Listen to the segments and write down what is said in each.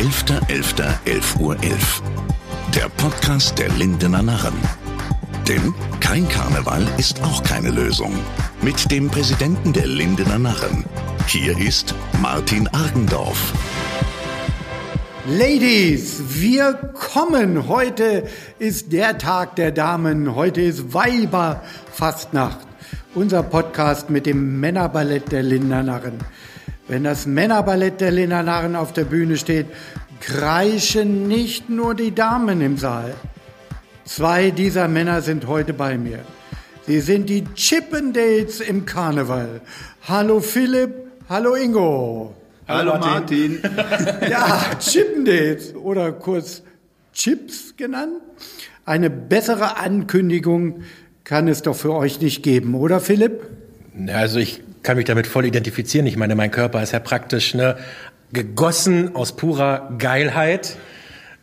11.11.11 Uhr. 11. Der Podcast der Lindener Narren. Denn kein Karneval ist auch keine Lösung. Mit dem Präsidenten der Lindener Narren. Hier ist Martin Argendorf. Ladies, wir kommen. Heute ist der Tag der Damen. Heute ist Weiberfastnacht. Unser Podcast mit dem Männerballett der Lindernarren. Wenn das Männerballett der Lindernarren auf der Bühne steht, kreischen nicht nur die Damen im Saal. Zwei dieser Männer sind heute bei mir. Sie sind die Chippendales im Karneval. Hallo Philipp, hallo Ingo. Hallo Martin. Ja, Chippendales oder kurz Chips genannt. Eine bessere Ankündigung kann es doch für euch nicht geben, oder Philipp? Also ich kann mich damit voll identifizieren. Ich meine, mein Körper ist ja praktisch ne, gegossen aus purer Geilheit.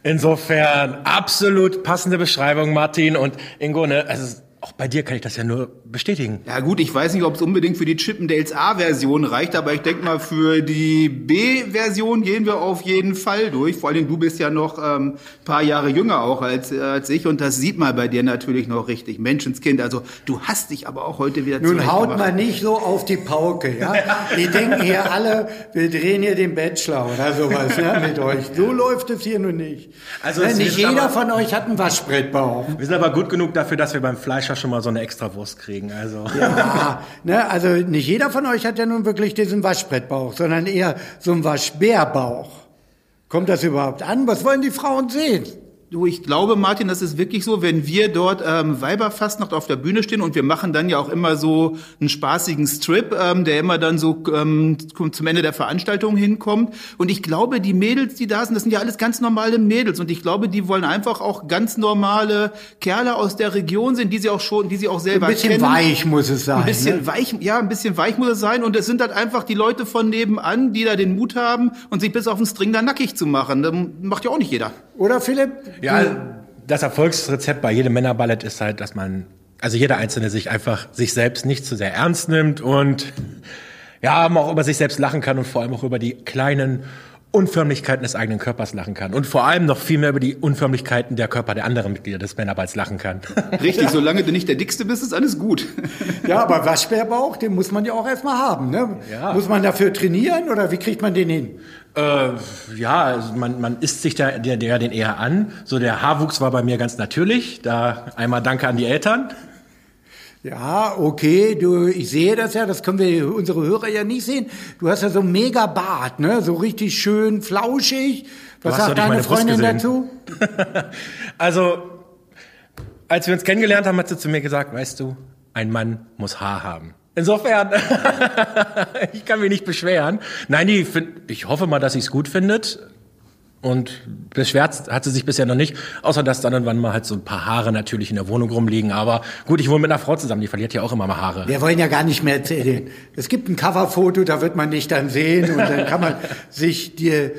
Insofern absolut passende Beschreibung, Martin und Ingo. Ne, also auch bei dir kann ich das ja nur bestätigen. Ja gut, ich weiß nicht, ob es unbedingt für die Chippendales A-Version reicht, aber ich denke mal, für die B-Version gehen wir auf jeden Fall durch. Vor allem du bist ja noch ähm, paar Jahre jünger auch als, äh, als ich und das sieht man bei dir natürlich noch richtig. Menschenskind, also du hast dich aber auch heute wieder Nun haut man nicht so auf die Pauke, ja? Die denken hier alle, wir drehen hier den Bachelor oder sowas, ja, mit euch. So läuft es hier nun nicht. Also Ja, es nicht jeder aber- von euch hat einen Waschbrettbauch. Wir sind aber gut genug dafür, dass wir beim Fleischer schon mal so eine Extrawurst kriegen. Also Ja, ne, also nicht jeder von euch hat ja nun wirklich diesen Waschbrettbauch, sondern eher so einen Waschbärbauch. Kommt das überhaupt an? Was wollen die Frauen sehen? Du, ich glaube, Martin, das ist wirklich so, wenn wir dort ähm, Weiberfastnacht auf der Bühne stehen und wir machen dann ja auch immer so einen spaßigen Strip, ähm, der immer dann so ähm, zum Ende der Veranstaltung hinkommt. Und ich glaube, die Mädels, die da sind, das sind ja alles ganz normale Mädels. Und ich glaube, die wollen einfach auch ganz normale Kerle aus der Region sind, die sie auch schon, die sie auch Ein selber bisschen kennen. weich muss es sein. Ein bisschen ne? weich, ja, ein bisschen weich muss es sein. Und es sind halt einfach die Leute von nebenan, die da den Mut haben und sich bis auf den String da nackig zu machen. Das macht ja auch nicht jeder. Oder Philipp? Ja, das Erfolgsrezept bei jedem Männerballett ist halt, dass man, also jeder Einzelne sich einfach sich selbst nicht zu sehr ernst nimmt und ja, man auch über sich selbst lachen kann und vor allem auch über die kleinen Unförmlichkeiten des eigenen Körpers lachen kann und vor allem noch viel mehr über die Unförmlichkeiten der Körper der anderen Mitglieder des Männerballs lachen kann. Richtig, solange du nicht der Dickste bist, ist alles gut. Ja, aber Waschbärbauch, den muss man ja auch erstmal haben. Ne? Ja. Muss man dafür trainieren oder wie kriegt man den hin? Äh, ja, also man, man isst sich da der, der den eher an. So der Haarwuchs war bei mir ganz natürlich. Da einmal Danke an die Eltern. Ja, okay, du, ich sehe das ja, das können wir unsere Hörer ja nicht sehen. Du hast ja so einen mega Bart, ne? So richtig schön flauschig. Was sagt deine Freundin dazu? Also, als wir uns kennengelernt haben, hat sie zu mir gesagt, weißt du, ein Mann muss Haar haben. Insofern, ich kann mich nicht beschweren. Nein, die find, ich hoffe mal, dass sie es gut findet. Und beschwert hat sie sich bisher noch nicht, außer dass dann irgendwann mal halt so ein paar Haare natürlich in der Wohnung rumliegen. Aber gut, ich wohne mit einer Frau zusammen, die verliert ja auch immer mal Haare. Wir wollen ja gar nicht mehr erzählen. Es gibt ein Coverfoto, da wird man dich dann sehen und dann kann man sich die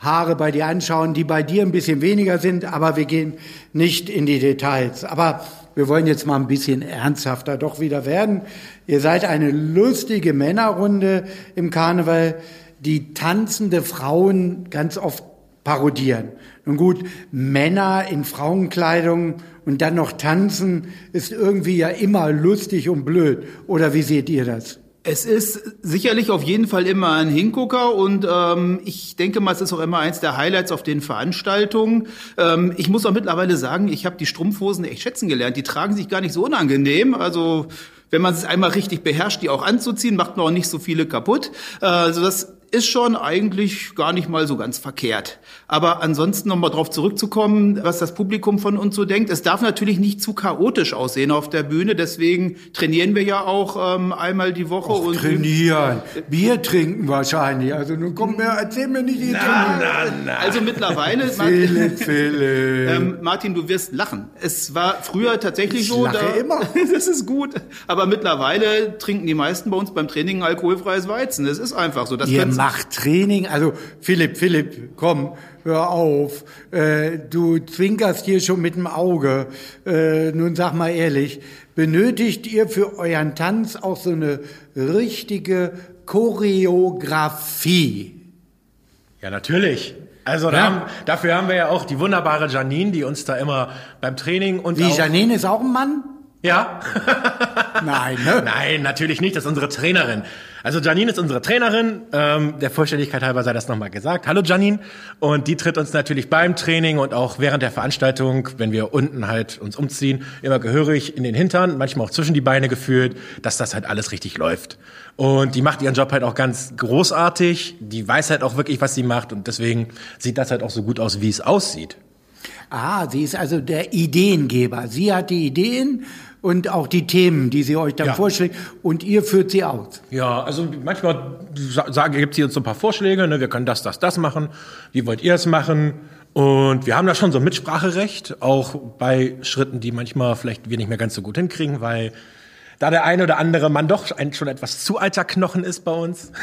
Haare bei dir anschauen, die bei dir ein bisschen weniger sind, aber wir gehen nicht in die Details. Aber wir wollen jetzt mal ein bisschen ernsthafter doch wieder werden. Ihr seid eine lustige Männerrunde im Karneval, die tanzende Frauen ganz oft parodieren. Nun gut, Männer in Frauenkleidung und dann noch tanzen ist irgendwie ja immer lustig und blöd. Oder wie seht ihr das? Es ist sicherlich auf jeden Fall immer ein Hingucker und ähm, ich denke mal, es ist auch immer eins der Highlights auf den Veranstaltungen. Ähm, ich muss auch mittlerweile sagen, ich habe die Strumpfhosen echt schätzen gelernt. Die tragen sich gar nicht so unangenehm. Also wenn man es einmal richtig beherrscht, die auch anzuziehen, macht man auch nicht so viele kaputt. Äh, also das ist schon eigentlich gar nicht mal so ganz verkehrt. Aber ansonsten nochmal drauf zurückzukommen, was das Publikum von uns so denkt. Es darf natürlich nicht zu chaotisch aussehen auf der Bühne. Deswegen trainieren wir ja auch ähm, einmal die Woche. und Trainieren. Bier trinken wahrscheinlich. Also nun komm mir, erzähl mir nicht, ihr trainiert. Also mittlerweile, Philipp, Philipp. ähm, Martin, du wirst lachen. Es war früher tatsächlich Ich so. lache da, immer. Das ist gut. Aber mittlerweile trinken die meisten bei uns beim Training alkoholfreies Weizen. Das ist einfach so. Das kannst- macht Training, also Philipp, Philipp, komm, hör auf. Äh, du zwinkerst hier schon mit dem Auge. Äh, nun sag mal ehrlich, benötigt ihr für euren Tanz auch so eine richtige Choreografie? Ja, natürlich. Also Ja. haben, dafür haben wir ja auch die wunderbare Janine, die uns da immer beim Training und auch, Janine ist auch ein Mann? Ja, Nein, ne? nein, natürlich nicht. Das ist unsere Trainerin. Also Janine ist unsere Trainerin. Ähm, der Vollständigkeit halber sei das nochmal gesagt. Hallo Janine. Und die tritt uns natürlich beim Training und auch während der Veranstaltung, wenn wir unten halt uns umziehen, immer gehörig in den Hintern, manchmal auch zwischen die Beine geführt, dass das halt alles richtig läuft. Und die macht ihren Job halt auch ganz großartig. Die weiß halt auch wirklich, was sie macht. Und deswegen sieht das halt auch so gut aus, wie es aussieht. Ah, sie ist also der Ideengeber. Sie hat die Ideen und auch die Themen, die sie euch dann Ja. vorschlägt und ihr führt sie aus. Ja, also manchmal sa- sagen, gibt sie uns so ein paar Vorschläge, ne, wir können das, das, das machen. Wie wollt ihr es machen? Und wir haben da schon so ein Mitspracherecht, auch bei Schritten, die manchmal vielleicht wir nicht mehr ganz so gut hinkriegen, weil da der eine oder andere Mann doch ein, schon etwas zu alter Knochen ist bei uns.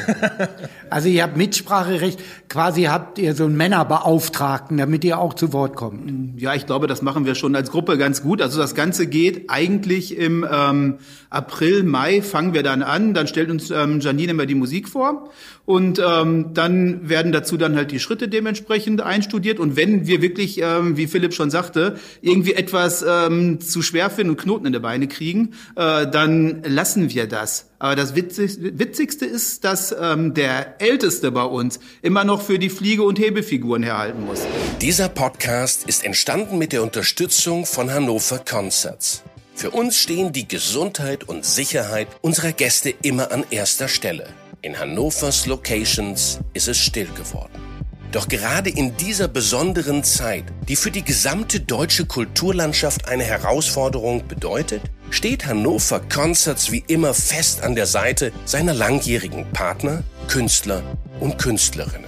Also ihr habt Mitspracherecht, quasi habt ihr so einen Männerbeauftragten, damit ihr auch zu Wort kommt. Ja, ich glaube, das machen wir schon als Gruppe ganz gut. Also das Ganze geht eigentlich im ähm, April, Mai fangen wir dann an. Dann stellt uns ähm, Janine immer die Musik vor und ähm, dann werden dazu dann halt die Schritte dementsprechend einstudiert. Und wenn wir wirklich, ähm, wie Philipp schon sagte, irgendwie etwas ähm, zu schwer finden und Knoten in die Beine kriegen, äh, dann lassen wir das. Aber das Witzig, Witzigste ist, dass ähm, der Älteste bei uns immer noch für die Fliege- und Hebefiguren herhalten muss. Dieser Podcast ist entstanden mit der Unterstützung von Hannover Concerts. Für uns stehen die Gesundheit und Sicherheit unserer Gäste immer an erster Stelle. In Hannovers Locations ist es still geworden. Doch gerade in dieser besonderen Zeit, die für die gesamte deutsche Kulturlandschaft eine Herausforderung bedeutet, steht Hannover Concerts wie immer fest an der Seite seiner langjährigen Partner, Künstler und Künstlerinnen.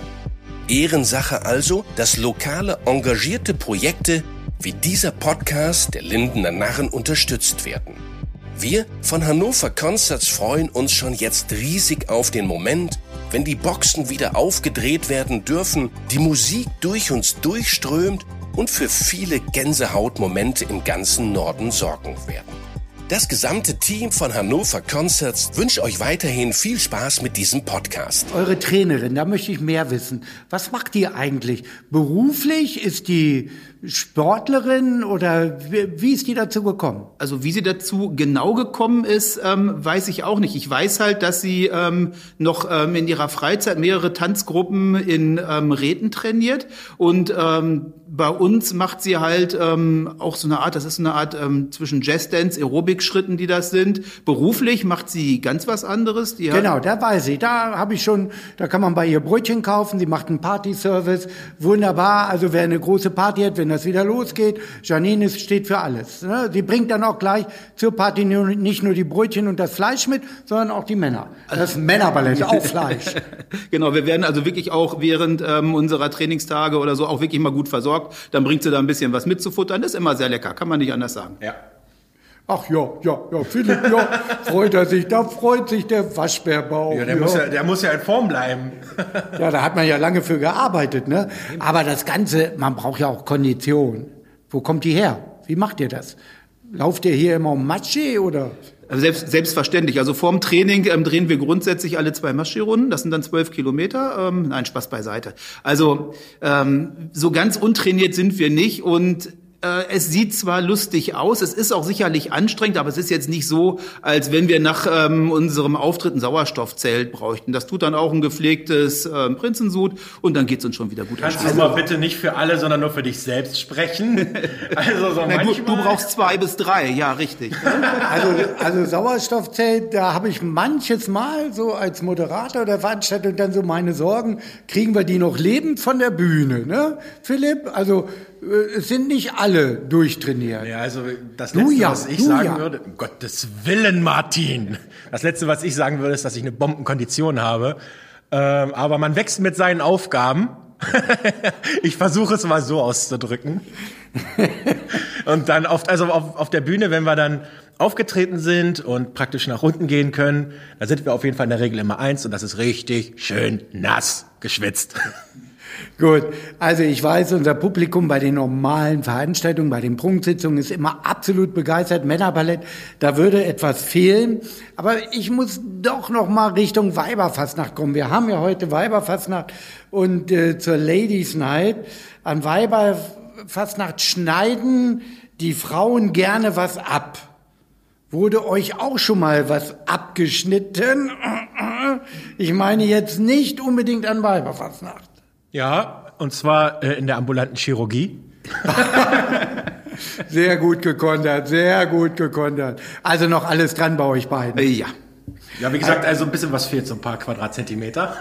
Ehrensache also, dass lokale engagierte Projekte wie dieser Podcast der Lindener Narren unterstützt werden. Wir von Hannover Concerts freuen uns schon jetzt riesig auf den Moment, wenn die Boxen wieder aufgedreht werden dürfen, die Musik durch uns durchströmt und für viele Gänsehautmomente im ganzen Norden sorgen werden. Das gesamte Team von Hannover Concerts wünscht euch weiterhin viel Spaß mit diesem Podcast. Eure Trainerin, da möchte ich mehr wissen. Was macht die eigentlich? Beruflich? Ist die Sportlerin oder wie, ist die dazu gekommen? Also wie sie dazu genau gekommen ist, ähm, weiß ich auch nicht. Ich weiß halt, dass sie ähm, noch ähm, in ihrer Freizeit mehrere Tanzgruppen in ähm, Räten trainiert und ähm, bei uns macht sie halt ähm, auch so eine Art, das ist eine Art ähm, zwischen Jazzdance, Aerobic-Schritten, die das sind. Beruflich macht sie ganz was anderes. Die Genau, da weiß ich. Da habe ich schon, da kann man bei ihr Brötchen kaufen. Sie macht einen Partyservice. Wunderbar. Also wer eine große Party hat, wenn das wieder losgeht, Janine ist, steht für alles. ne? Sie bringt dann auch gleich zur Party nicht nur die Brötchen und das Fleisch mit, sondern auch die Männer. Das Männerballett, auch Fleisch. Genau, wir werden also wirklich auch während ähm, unserer Trainingstage oder so auch wirklich mal gut versorgt. Dann bringt sie da ein bisschen was mitzufuttern. Das ist immer sehr lecker, kann man nicht anders sagen. Ja. Ach ja, ja, ja, Philipp, ja, freut er sich. Da freut sich der Waschbärbauch. Ja, der, Muss ja, der muss ja in Form bleiben. Ja, da hat man ja lange für gearbeitet, ne? Aber das Ganze, man braucht ja auch Kondition. Wo kommt die her? Wie macht ihr das? Lauft ihr hier immer um Matsche oder? Also selbst, selbstverständlich. Also vorm Training ähm, drehen wir grundsätzlich alle zwei Marschirunden. Das sind dann zwölf Kilometer. Ähm, nein, Spaß beiseite. Also ähm, so ganz untrainiert sind wir nicht und es sieht zwar lustig aus, es ist auch sicherlich anstrengend, aber es ist jetzt nicht so, als wenn wir nach ähm, unserem Auftritt ein Sauerstoffzelt bräuchten. Das tut dann auch ein gepflegtes ähm, Prinzensud und dann geht's uns schon wieder gut. Kannst du mal bitte nicht für alle, sondern nur für dich selbst sprechen? Also so Na, du, manchmal. du brauchst zwei bis drei, ja, richtig. Also, also Sauerstoffzelt, da habe ich manches Mal so als Moderator der Veranstaltung dann so meine Sorgen, kriegen wir die noch lebend von der Bühne, ne? Philipp, also äh, es sind nicht alle durchtrainiert. Ja, also das Letzte, ja, was ich sagen ja. würde, um Gottes Willen, Martin. Das Letzte, was ich sagen würde, ist, dass ich eine Bombenkondition habe. Ähm, aber man wächst mit seinen Aufgaben. ich versuche es mal so auszudrücken. und dann oft, also auf, auf der Bühne, wenn wir dann aufgetreten sind und praktisch nach unten gehen können, da sind wir auf jeden Fall in der Regel immer eins und das ist richtig schön nass geschwitzt. Gut, also ich weiß, unser Publikum bei den normalen Veranstaltungen, bei den Prunksitzungen ist immer absolut begeistert. Männerballett, da würde etwas fehlen. Aber ich muss doch noch mal Richtung Weiberfastnacht kommen. Wir haben ja heute Weiberfastnacht und äh, zur Ladies Night. An Weiberfastnacht schneiden die Frauen gerne was ab. Wurde euch auch schon mal was abgeschnitten? Ich meine jetzt nicht unbedingt an Weiberfastnacht. Ja, und zwar äh, in der ambulanten Chirurgie. sehr gut gekontert, sehr gut gekontert. Also noch alles dran bei euch beiden. Ja. Ja, wie gesagt, also ein bisschen was fehlt, so ein paar Quadratzentimeter.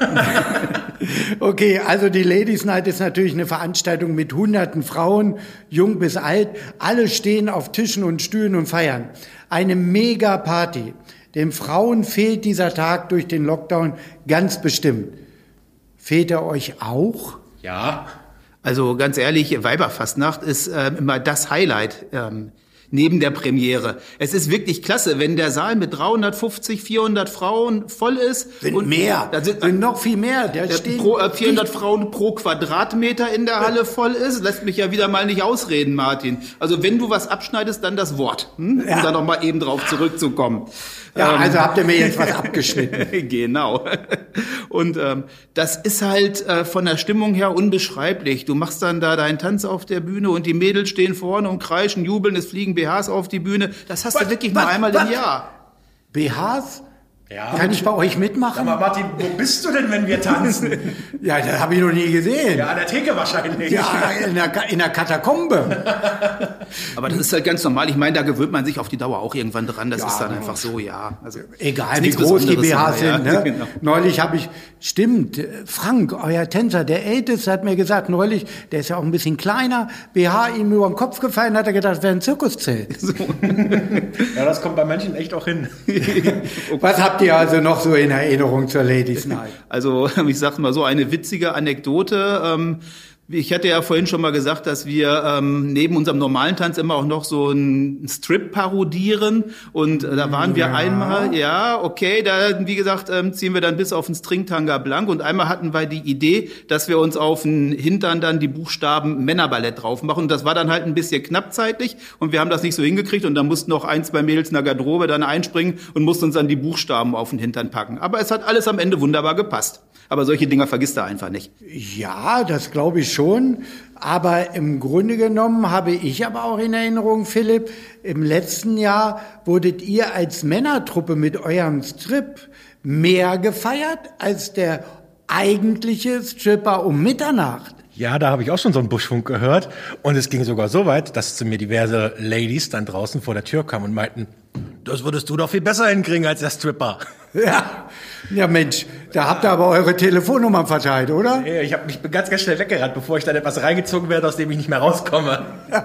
okay, also die Ladies Night ist natürlich eine Veranstaltung mit hunderten Frauen, jung bis alt. Alle stehen auf Tischen und Stühlen und feiern. Eine mega Party. Den Frauen fehlt dieser Tag durch den Lockdown ganz bestimmt. Fehlt er euch auch? Ja. Also ganz ehrlich, Weiberfastnacht ist äh, immer das Highlight. Ähm, neben der Premiere. Es ist wirklich klasse, wenn der Saal mit 350, 400 Frauen voll ist. Sind und mehr, da sind, sind noch viel mehr. Da stehen pro, äh, 400 Frauen pro Quadratmeter in der Halle voll ist. Lässt mich ja wieder mal nicht ausreden, Martin. Also wenn du was abschneidest, dann das Wort, hm? um ja. da nochmal eben drauf zurückzukommen. Ja, ähm, also habt ihr mir jetzt was abgeschnitten. genau. Und ähm, das ist halt äh, von der Stimmung her unbeschreiblich. Du machst dann da deinen Tanz auf der Bühne und die Mädels stehen vorne und kreischen, jubeln, es fliegen BHs auf die Bühne. Das hast was, du wirklich was, nur einmal was? im Jahr. BHs? Ja. Kann ich bei euch mitmachen? Aber Martin, wo bist du denn, wenn wir tanzen? ja, das habe ich noch nie gesehen. Ja, an der Theke wahrscheinlich. Ja, in der, in der Katakombe. Aber das ist halt ganz normal. Ich meine, da gewöhnt man sich auf die Dauer auch irgendwann dran. Das ja, ist dann genau. einfach so, ja. Also, Egal, wie groß die BHs sind. Ne? Genau. Neulich habe ich, stimmt, Frank, euer Tänzer, der Älteste, hat mir gesagt, neulich, der ist ja auch ein bisschen kleiner, BH ihm über den Kopf gefallen, hat er gedacht, wäre ein Zirkuszelt. So. ja, das kommt bei manchen echt auch hin. Was habt habt ihr also noch so in Erinnerung zur Ladies Night? Also ich sag mal so eine witzige Anekdote. Ähm, ich hatte ja vorhin schon mal gesagt, dass wir ähm, neben unserem normalen Tanz immer auch noch so einen Strip parodieren. Und äh, da waren wir einmal, ja, okay, da, wie gesagt, ähm, ziehen wir dann bis auf den Stringtanga blank. Und einmal hatten wir die Idee, dass wir uns auf den Hintern dann die Buchstaben Männerballett drauf machen. Und das war dann halt ein bisschen knapp zeitlich. Und wir haben das nicht so hingekriegt. Und dann mussten noch ein, zwei Mädels in der Garderobe dann einspringen und mussten uns dann die Buchstaben auf den Hintern packen. Aber es hat alles am Ende wunderbar gepasst. Aber solche Dinger vergisst er einfach nicht. Ja, das glaube ich schon. Aber im Grunde genommen habe ich aber auch in Erinnerung, Philipp, im letzten Jahr wurdet ihr als Männertruppe mit eurem Strip mehr gefeiert als der eigentliche Stripper um Mitternacht. Ja, da habe ich auch schon so einen Buschfunk gehört. Und es ging sogar so weit, dass zu mir diverse Ladies dann draußen vor der Tür kamen und meinten, das würdest du doch viel besser hinkriegen als der Stripper. Ja, ja Mensch, da habt ihr aber eure Telefonnummern verteilt, oder? Nee, ich habe mich ganz, ganz schnell weggerannt, bevor ich dann etwas reingezogen werde, aus dem ich nicht mehr rauskomme.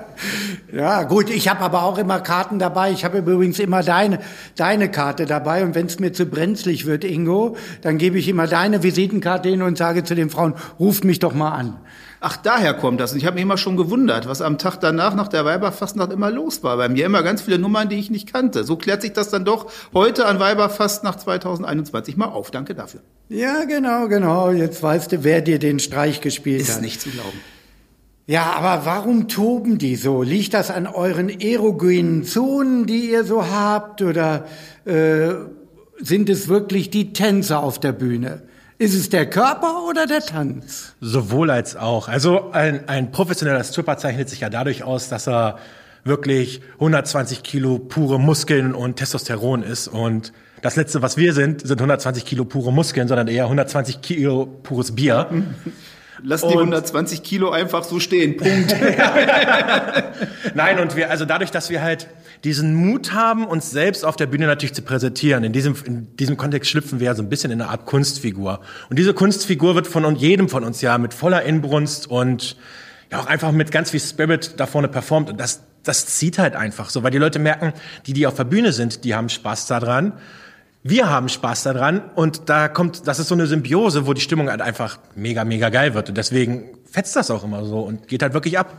Ja, gut, ich habe aber auch immer Karten dabei. Ich habe übrigens immer deine, deine Karte dabei. Und wenn es mir zu brenzlig wird, Ingo, dann gebe ich immer deine Visitenkarte hin und sage zu den Frauen, ruft mich doch mal an. Ach, daher kommt das. Und ich habe mich immer schon gewundert, was am Tag danach nach der Weiberfastnacht immer los war. Bei mir immer ganz viele Nummern, die ich nicht kannte. So klärt sich das dann doch heute an Weiberfastnacht 2021 mal auf. Danke dafür. Ja, genau, genau. Jetzt weißt du, wer dir den Streich gespielt Ist hat. Ist nicht zu glauben. Ja, aber warum toben die so? Liegt das an euren erogenen Zonen, die ihr so habt? Oder äh, sind es wirklich die Tänzer auf der Bühne? Ist es der Körper oder der Tanz? Sowohl als auch. Also ein, ein professioneller Stripper zeichnet sich ja dadurch aus, dass er wirklich 120 Kilo pure Muskeln und Testosteron ist. Und das Letzte, was wir sind, sind 120 Kilo pure Muskeln, sondern eher 120 Kilo pures Bier. Lass die 120 Kilo einfach so stehen. Punkt. Nein, und wir, also dadurch, dass wir halt diesen Mut haben, uns selbst auf der Bühne natürlich zu präsentieren, in diesem, in diesem Kontext schlüpfen wir ja so ein bisschen in eine Art Kunstfigur. Und diese Kunstfigur wird von jedem von uns ja mit voller Inbrunst und ja auch einfach mit ganz viel Spirit da vorne performt. Und das, das zieht halt einfach so, weil die Leute merken, die, die auf der Bühne sind, die haben Spaß daran wir haben Spaß daran und da kommt, das ist so eine Symbiose, wo die Stimmung halt einfach mega, mega geil wird und deswegen fetzt das auch immer so und geht halt wirklich ab.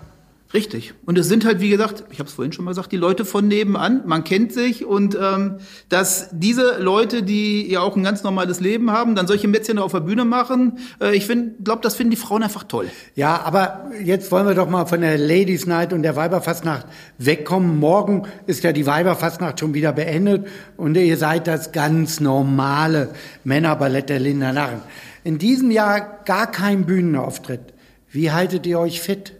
Richtig. Und es sind halt, wie gesagt, ich habe es vorhin schon mal gesagt, die Leute von nebenan. Man kennt sich und ähm, dass diese Leute, die ja auch ein ganz normales Leben haben, dann solche Mätzchen auf der Bühne machen, äh, ich glaube, das finden die Frauen einfach toll. Ja, aber jetzt wollen wir doch mal von der Ladies Night und der Weiberfastnacht wegkommen. Morgen ist ja die Weiberfastnacht schon wieder beendet und ihr seid das ganz normale Männerballett der Linda Narren. In diesem Jahr gar kein Bühnenauftritt. Wie haltet ihr euch fit?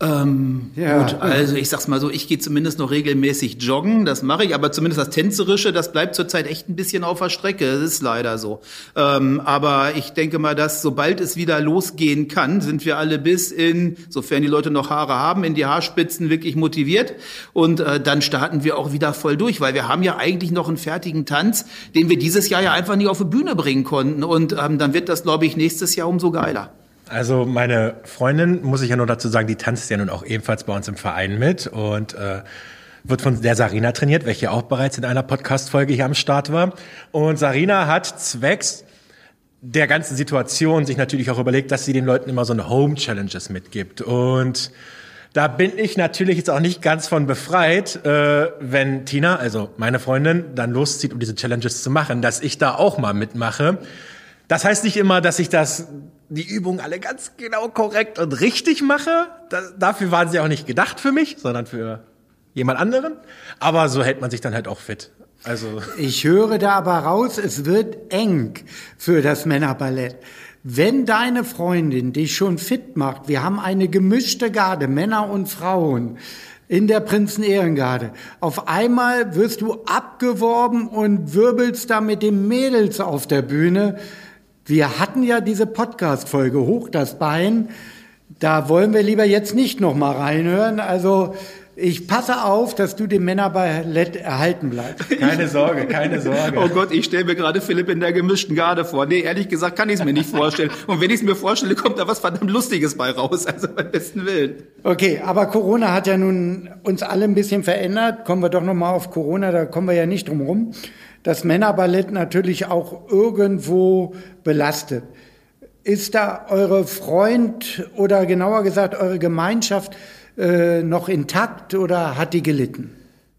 Ähm, ja. Gut, also ich sag's mal so, ich gehe zumindest noch regelmäßig joggen, das mache ich, aber zumindest das Tänzerische, das bleibt zurzeit echt ein bisschen auf der Strecke, das ist leider so. Ähm, aber ich denke mal, dass sobald es wieder losgehen kann, sind wir alle bis in, sofern die Leute noch Haare haben, in die Haarspitzen wirklich motiviert und äh, dann starten wir auch wieder voll durch, weil wir haben ja eigentlich noch einen fertigen Tanz, den wir dieses Jahr ja einfach nicht auf die Bühne bringen konnten und ähm, dann wird das, glaube ich, nächstes Jahr umso geiler. Also meine Freundin, muss ich ja nur dazu sagen, die tanzt ja nun auch ebenfalls bei uns im Verein mit und äh, wird von der Sarina trainiert, welche auch bereits in einer Podcast-Folge hier am Start war. Und Sarina hat zwecks der ganzen Situation sich natürlich auch überlegt, dass sie den Leuten immer so eine Home-Challenges mitgibt. Und da bin ich natürlich jetzt auch nicht ganz von befreit, äh, wenn Tina, also meine Freundin, dann loszieht, um diese Challenges zu machen, dass ich da auch mal mitmache. Das heißt nicht immer, dass ich das die Übungen alle ganz genau korrekt und richtig mache. Das, dafür waren sie auch nicht gedacht für mich, sondern für jemand anderen. Aber so hält man sich dann halt auch fit. Also ich höre da aber raus, es wird eng für das Männerballett. Wenn deine Freundin dich schon fit macht, wir haben eine gemischte Garde, Männer und Frauen in der Prinzen-Ehrengarde. Auf einmal wirst du abgeworben und wirbelst da mit den Mädels auf der Bühne. Wir hatten ja diese Podcast-Folge Hoch das Bein. Da wollen wir lieber jetzt nicht noch mal reinhören. Also ich passe auf, dass du dem Männerballett erhalten bleibst. Keine Sorge, keine Sorge. Oh Gott, ich stelle mir gerade Philipp in der gemischten Garde vor. Nee, ehrlich gesagt kann ich es mir nicht vorstellen. Und wenn ich es mir vorstelle, kommt da was verdammt Lustiges bei raus. Also beim besten Willen. Okay, aber Corona hat ja nun uns alle ein bisschen verändert. Kommen wir doch noch mal auf Corona, da kommen wir ja nicht drum rum das Männerballett natürlich auch irgendwo belastet. Ist da eure Freund oder genauer gesagt eure Gemeinschaft äh, noch intakt oder hat die gelitten?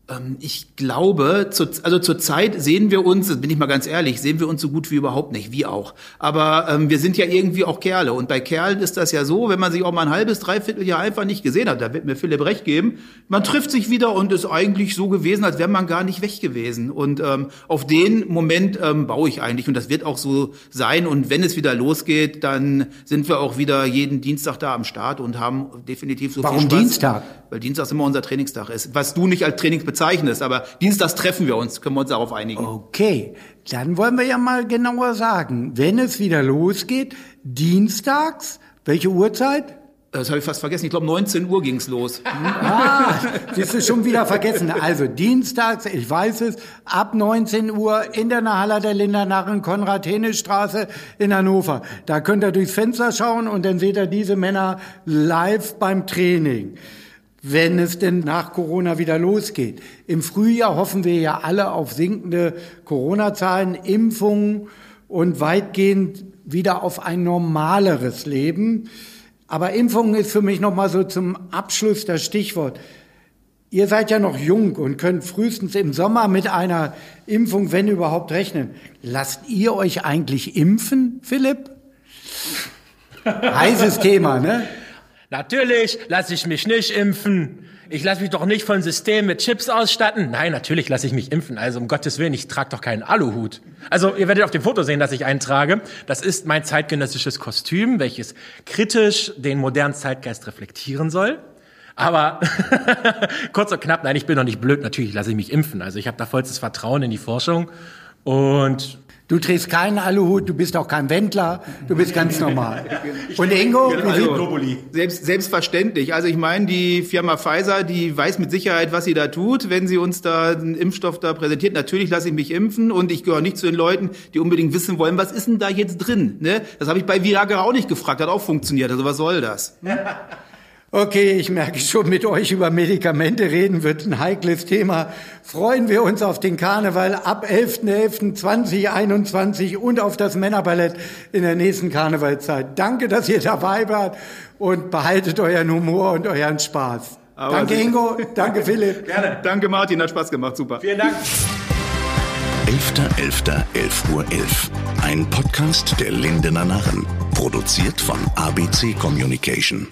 Ähm, ich glaube, zu, also zurzeit sehen wir uns, bin ich mal ganz ehrlich, sehen wir uns so gut wie überhaupt nicht, wie auch. Aber ähm, wir sind ja irgendwie auch Kerle. Und bei Kerlen ist das ja so, wenn man sich auch mal ein halbes, dreiviertel Jahr einfach nicht gesehen hat, da wird mir Philipp recht geben, man trifft sich wieder und ist eigentlich so gewesen, als wäre man gar nicht weg gewesen. Und ähm, auf den Moment ähm, baue ich eigentlich. Und das wird auch so sein. Und wenn es wieder losgeht, dann sind wir auch wieder jeden Dienstag da am Start und haben definitiv so Warum viel Spaß. Dienstag? Weil Dienstag immer unser Trainingstag ist. Was du nicht als Training bezeichnest, aber Dienstags treffen wir uns, können wir uns darauf einigen. Okay, dann wollen wir ja mal genauer sagen, wenn es wieder losgeht, Dienstags, welche Uhrzeit? Das habe ich fast vergessen. Ich glaube, 19 Uhr ging's los. Ah, siehst du schon wieder vergessen. Also dienstags, ich weiß es, ab 19 Uhr in der Nahala der Lindernarren, Konrad-Hene-Straße in Hannover. Da könnt ihr durchs Fenster schauen und dann seht ihr diese Männer live beim Training wenn es denn nach Corona wieder losgeht. Im Frühjahr hoffen wir ja alle auf sinkende Corona-Zahlen, Impfungen und weitgehend wieder auf ein normaleres Leben. Aber Impfungen ist für mich nochmal so zum Abschluss das Stichwort. Ihr seid ja noch jung und könnt frühestens im Sommer mit einer Impfung, wenn überhaupt, rechnen. Lasst ihr euch eigentlich impfen, Philipp? Heißes Thema, ne? Natürlich lasse ich mich nicht impfen. Ich lasse mich doch nicht von System mit Chips ausstatten. Nein, natürlich lasse ich mich impfen. Also um Gottes Willen, ich trage doch keinen Aluhut. Also ihr werdet auf dem Foto sehen, dass ich einen trage. Das ist mein zeitgenössisches Kostüm, welches kritisch den modernen Zeitgeist reflektieren soll. Aber kurz und knapp, nein, ich bin doch nicht blöd. Natürlich lasse ich mich impfen. Also ich habe da vollstes Vertrauen in die Forschung. Und Du trägst keinen Aluhut, du bist auch kein Wendler, du bist ganz normal. Und Ingo, also, selbst, selbstverständlich. Also ich meine, die Firma Pfizer, die weiß mit Sicherheit, was sie da tut, wenn sie uns da einen Impfstoff da präsentiert. Natürlich lasse ich mich impfen und ich gehöre nicht zu den Leuten, die unbedingt wissen wollen, was ist denn da jetzt drin? Ne? Das habe ich bei Viagra auch nicht gefragt, hat auch funktioniert. Also was soll das? Okay, ich merke schon, mit euch über Medikamente reden wird ein heikles Thema. Freuen wir uns auf den Karneval ab 11.11.2021 und auf das Männerballett in der nächsten Karnevalzeit. Danke, dass ihr dabei wart und behaltet euren Humor und euren Spaß. Aber danke Ingo, danke Philipp. Gerne. Danke Martin, hat Spaß gemacht, super. Vielen Dank. 11.11. 11 Uhr 11. Ein Podcast der Lindener Narren. Produziert von ABC Communication.